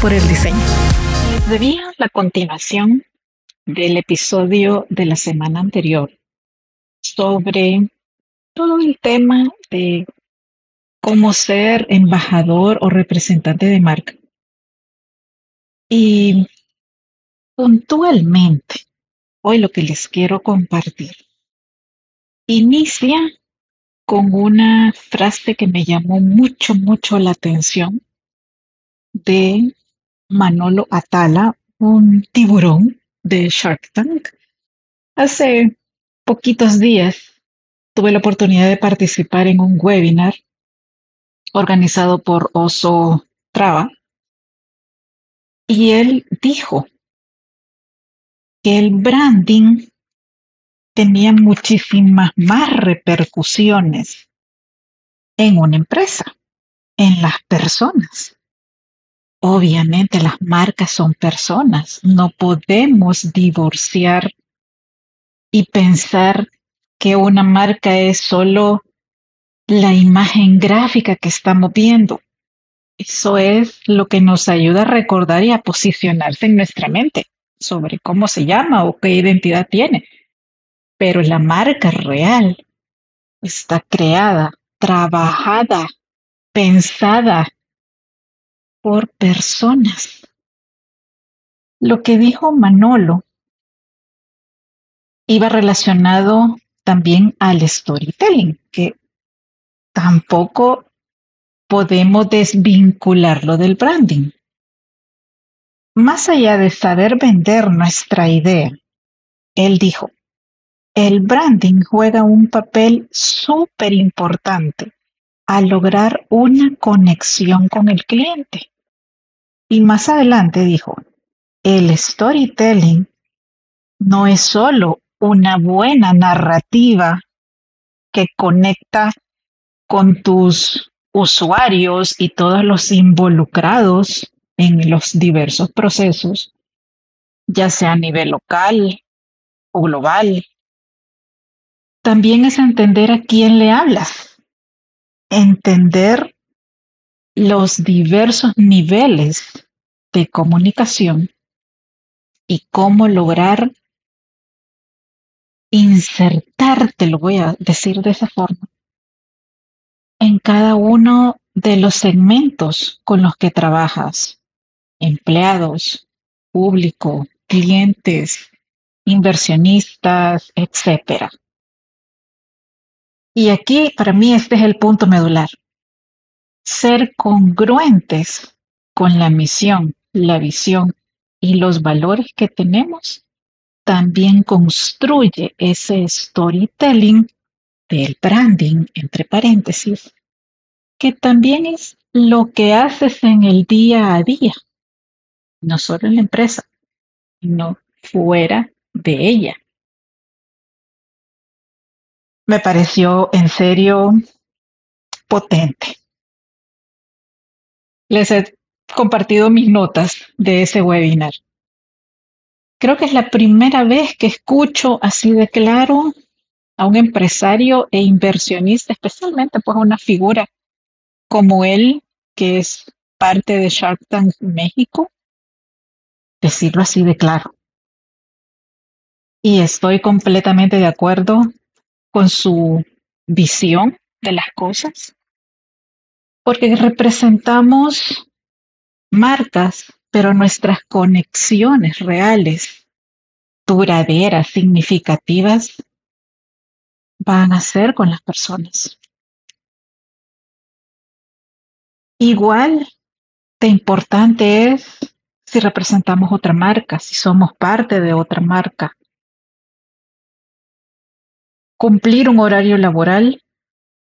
Por el diseño. Debía la continuación del episodio de la semana anterior sobre todo el tema de cómo ser embajador o representante de marca. Y puntualmente, hoy lo que les quiero compartir inicia con una frase que me llamó mucho, mucho la atención de Manolo Atala, un tiburón de Shark Tank. Hace poquitos días tuve la oportunidad de participar en un webinar organizado por Oso Traba y él dijo que el branding tenía muchísimas más repercusiones en una empresa, en las personas. Obviamente las marcas son personas, no podemos divorciar y pensar que una marca es solo la imagen gráfica que estamos viendo. Eso es lo que nos ayuda a recordar y a posicionarse en nuestra mente sobre cómo se llama o qué identidad tiene. Pero la marca real está creada, trabajada, pensada por personas. Lo que dijo Manolo iba relacionado también al storytelling, que tampoco podemos desvincularlo del branding. Más allá de saber vender nuestra idea, él dijo, el branding juega un papel súper importante a lograr una conexión con el cliente. Y más adelante dijo, el storytelling no es solo una buena narrativa que conecta con tus usuarios y todos los involucrados en los diversos procesos, ya sea a nivel local o global. También es entender a quién le hablas entender los diversos niveles de comunicación y cómo lograr insertarte, lo voy a decir de esa forma, en cada uno de los segmentos con los que trabajas, empleados, público, clientes, inversionistas, etcétera. Y aquí para mí este es el punto medular. Ser congruentes con la misión, la visión y los valores que tenemos también construye ese storytelling del branding, entre paréntesis, que también es lo que haces en el día a día, no solo en la empresa, sino fuera de ella me pareció en serio potente. Les he compartido mis notas de ese webinar. Creo que es la primera vez que escucho así de claro a un empresario e inversionista, especialmente pues una figura como él, que es parte de Shark Tank México, decirlo así de claro. Y estoy completamente de acuerdo con su visión de las cosas, porque representamos marcas, pero nuestras conexiones reales, duraderas, significativas, van a ser con las personas. Igual de importante es si representamos otra marca, si somos parte de otra marca. Cumplir un horario laboral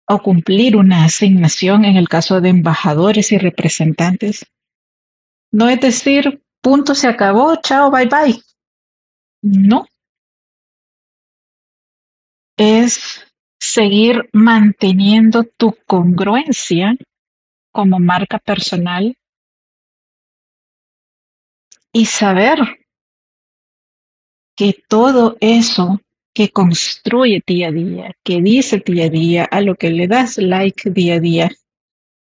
o cumplir una asignación en el caso de embajadores y representantes. No es decir, punto, se acabó, chao, bye bye. No. Es seguir manteniendo tu congruencia como marca personal y saber que todo eso que construye día a día, que dice día a día, a lo que le das like día a día.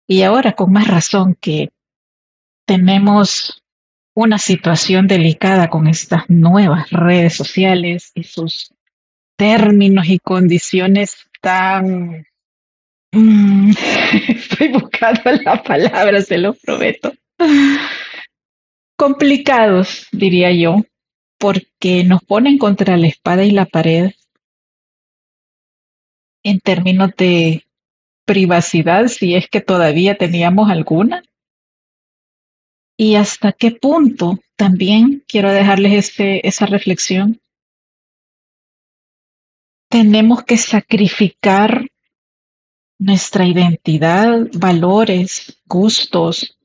Y ahora con más razón que tenemos una situación delicada con estas nuevas redes sociales y sus términos y condiciones tan... Mm, estoy buscando la palabra, se lo prometo. Complicados, diría yo, porque nos ponen contra la espada y la pared en términos de privacidad, si es que todavía teníamos alguna. Y hasta qué punto también quiero dejarles este, esa reflexión. Tenemos que sacrificar nuestra identidad, valores, gustos,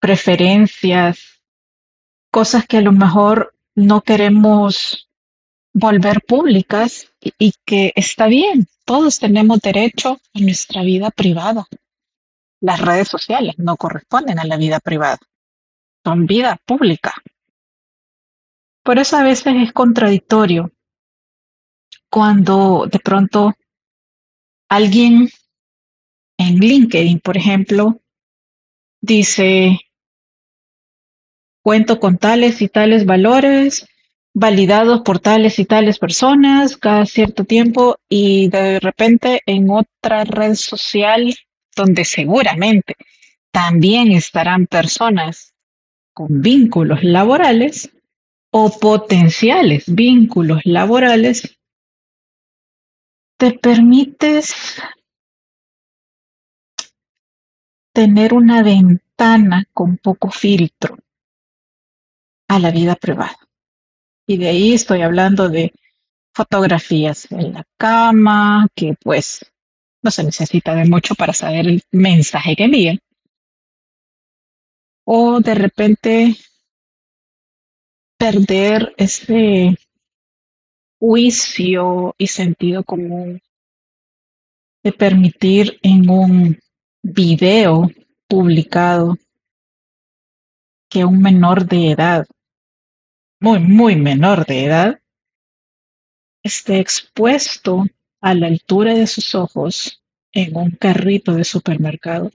preferencias, cosas que a lo mejor no queremos volver públicas y, que está bien, todos tenemos derecho a nuestra vida privada. Las redes sociales no corresponden a la vida privada, son vida pública. Por eso a veces es contradictorio cuando de pronto alguien en LinkedIn, por ejemplo, dice, Cuento con tales y tales valores validados por tales y tales personas cada cierto tiempo y de repente en otra red social donde seguramente también estarán personas con vínculos laborales o potenciales vínculos laborales, te permites tener una ventana con poco filtro a la vida privada. Y de ahí estoy hablando de fotografías en la cama, que pues no se necesita de mucho para saber el mensaje que envían. O de repente perder ese juicio y sentido común de permitir en un video publicado que un menor de edad muy, muy menor de edad esté expuesto a la altura de sus ojos en un carrito de supermercado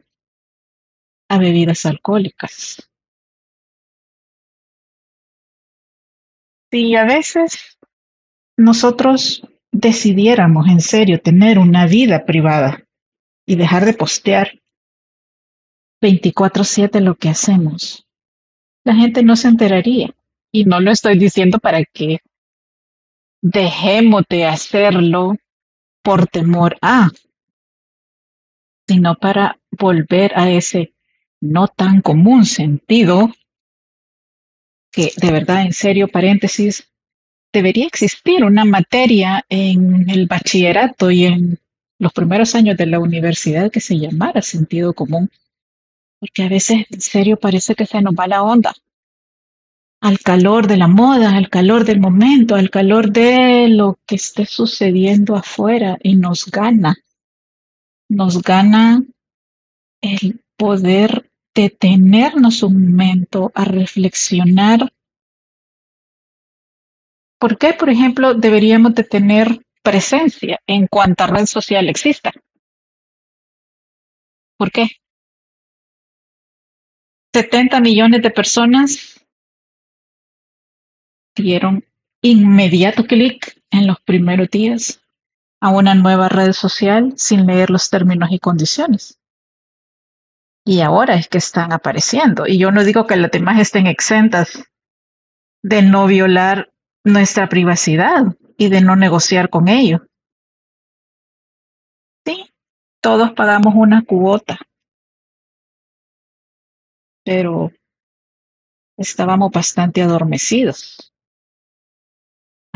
a bebidas alcohólicas. Si a veces nosotros decidiéramos en serio tener una vida privada y dejar de postear 24/7 lo que hacemos, la gente no se enteraría. Y no lo estoy diciendo para que dejemos de hacerlo por temor a, sino para volver a ese no tan común sentido que de verdad, en serio, paréntesis, debería existir una materia en el bachillerato y en los primeros años de la universidad que se llamara sentido común, porque a veces en serio parece que se nos va la onda al calor de la moda, al calor del momento, al calor de lo que esté sucediendo afuera y nos gana. Nos gana el poder detenernos un momento a reflexionar ¿Por qué, por ejemplo, deberíamos de tener presencia en cuanta red social exista? ¿Por qué? 70 millones de personas dieron inmediato clic en los primeros días a una nueva red social sin leer los términos y condiciones. Y ahora es que están apareciendo. Y yo no digo que las demás estén exentas de no violar nuestra privacidad y de no negociar con ellos. Sí, todos pagamos una cuota, pero estábamos bastante adormecidos.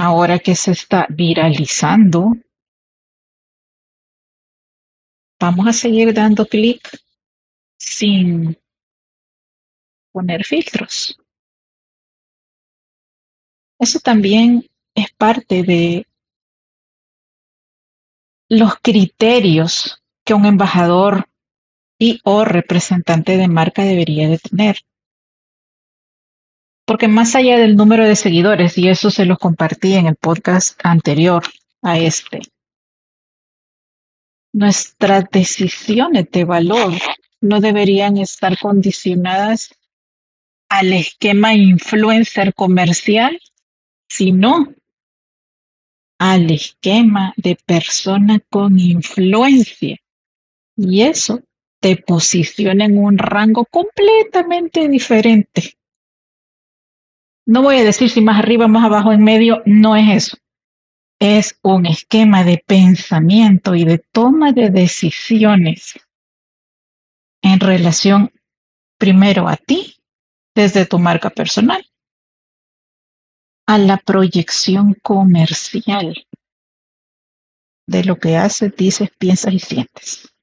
Ahora que se está viralizando, vamos a seguir dando clic sin poner filtros. Eso también es parte de los criterios que un embajador y o representante de marca debería de tener. Porque más allá del número de seguidores, y eso se los compartí en el podcast anterior a este, Nuestras decisiones de valor no deberían estar condicionadas al esquema influencer comercial, sino al esquema de persona con influencia. Y eso te posiciona en un rango completamente diferente. No voy a decir si más arriba, más abajo, en medio, no es eso es un esquema de pensamiento y de toma de decisiones en relación primero a ti, desde tu marca personal, a la proyección comercial de lo que haces, dices, piensas y sientes.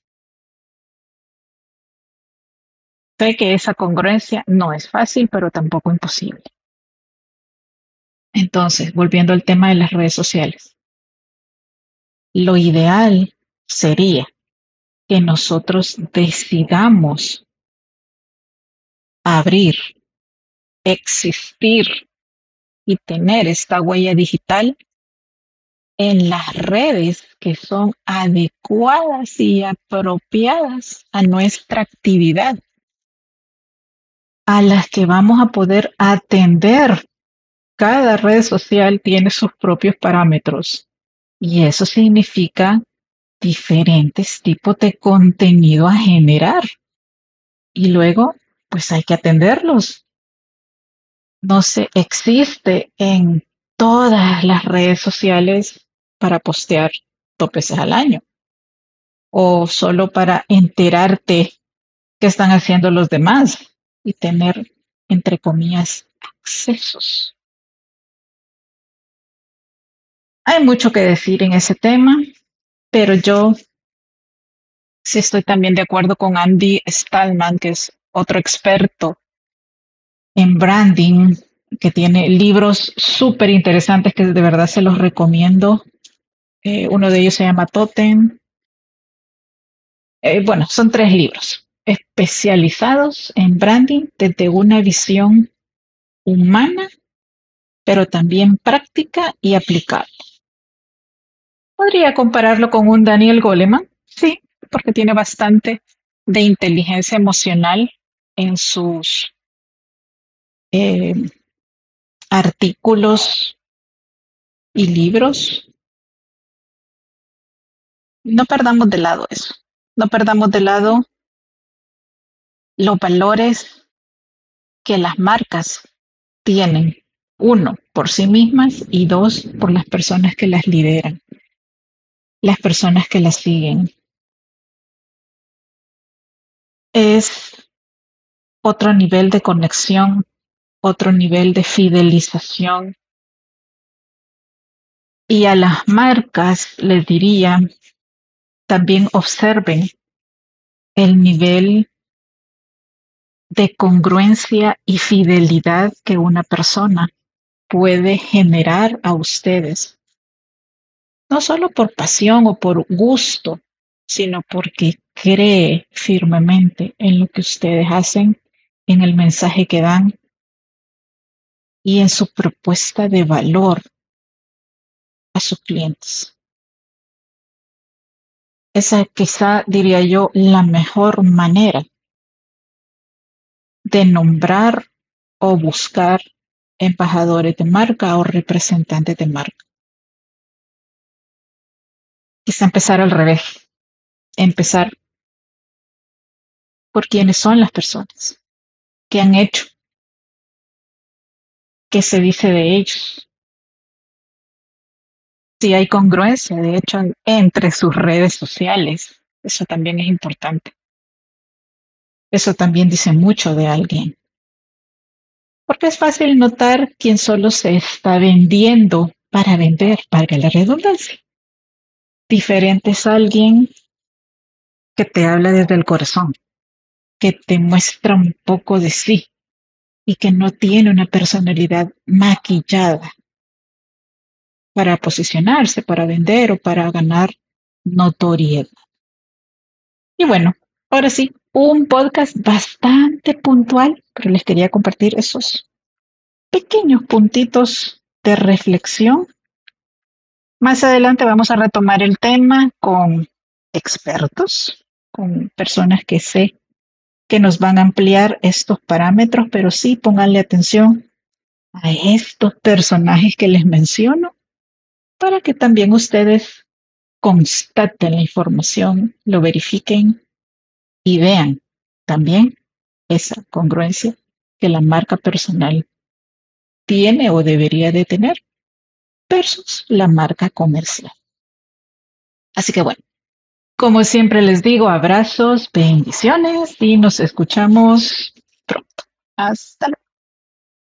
Sé que esa congruencia no es fácil, pero tampoco imposible. Entonces, volviendo al tema de las redes sociales, lo ideal sería que nosotros decidamos abrir, existir y tener esta huella digital en las redes que son adecuadas y apropiadas a nuestra actividad, a las que vamos a poder atender cada red social tiene sus propios parámetros y eso significa diferentes tipos de contenido a generar. Y luego, pues hay que atenderlos. No se existe en todas las redes sociales para postear dos al año o solo para enterarte qué están haciendo los demás y tener, entre comillas, accesos. Hay mucho que decir en ese tema, pero yo sí estoy también de acuerdo con Andy Stallman, que es otro experto en branding, que tiene libros súper interesantes que de verdad se los recomiendo. Eh, uno de ellos se llama Totem. Eh, bueno, son tres libros especializados en branding desde una visión humana, pero también práctica y aplicable. Podría compararlo con un Daniel Goleman, sí, porque tiene bastante de inteligencia emocional en sus eh, artículos y libros. No perdamos de lado eso, no perdamos de lado los valores que las marcas tienen, uno, por sí mismas y dos, por las personas que las lideran las personas que la siguen. Es otro nivel de conexión, otro nivel de fidelización. Y a las marcas les diría, también observen el nivel de congruencia y fidelidad que una persona puede generar a ustedes no solo por pasión o por gusto, sino porque cree firmemente en lo que ustedes hacen, en el mensaje que dan y en su propuesta de valor a sus clientes. Esa quizá diría yo la mejor manera de nombrar o buscar embajadores de marca o representantes de marca. Quizá empezar al revés, empezar por quiénes son las personas, qué han hecho, qué se dice de ellos, si hay congruencia, de hecho, entre sus redes sociales. Eso también es importante. Eso también dice mucho de alguien. Porque es fácil notar quién solo se está vendiendo para vender, para la redundancia. Diferente es alguien que te habla desde el corazón, que te muestra un poco de sí y que no tiene una personalidad maquillada para posicionarse, para vender o para ganar notoriedad. Y bueno, ahora sí, un podcast bastante puntual, pero les quería compartir esos pequeños puntitos de reflexión. Más adelante vamos a retomar el tema con expertos, con personas que sé que nos van a ampliar estos parámetros, pero sí pónganle atención a estos personajes que les menciono para que también ustedes constaten la información, lo verifiquen y vean también esa congruencia que la marca personal tiene o debería de tener versus la marca comercial. Así que bueno, como siempre les digo, abrazos, bendiciones y nos escuchamos pronto. Hasta luego.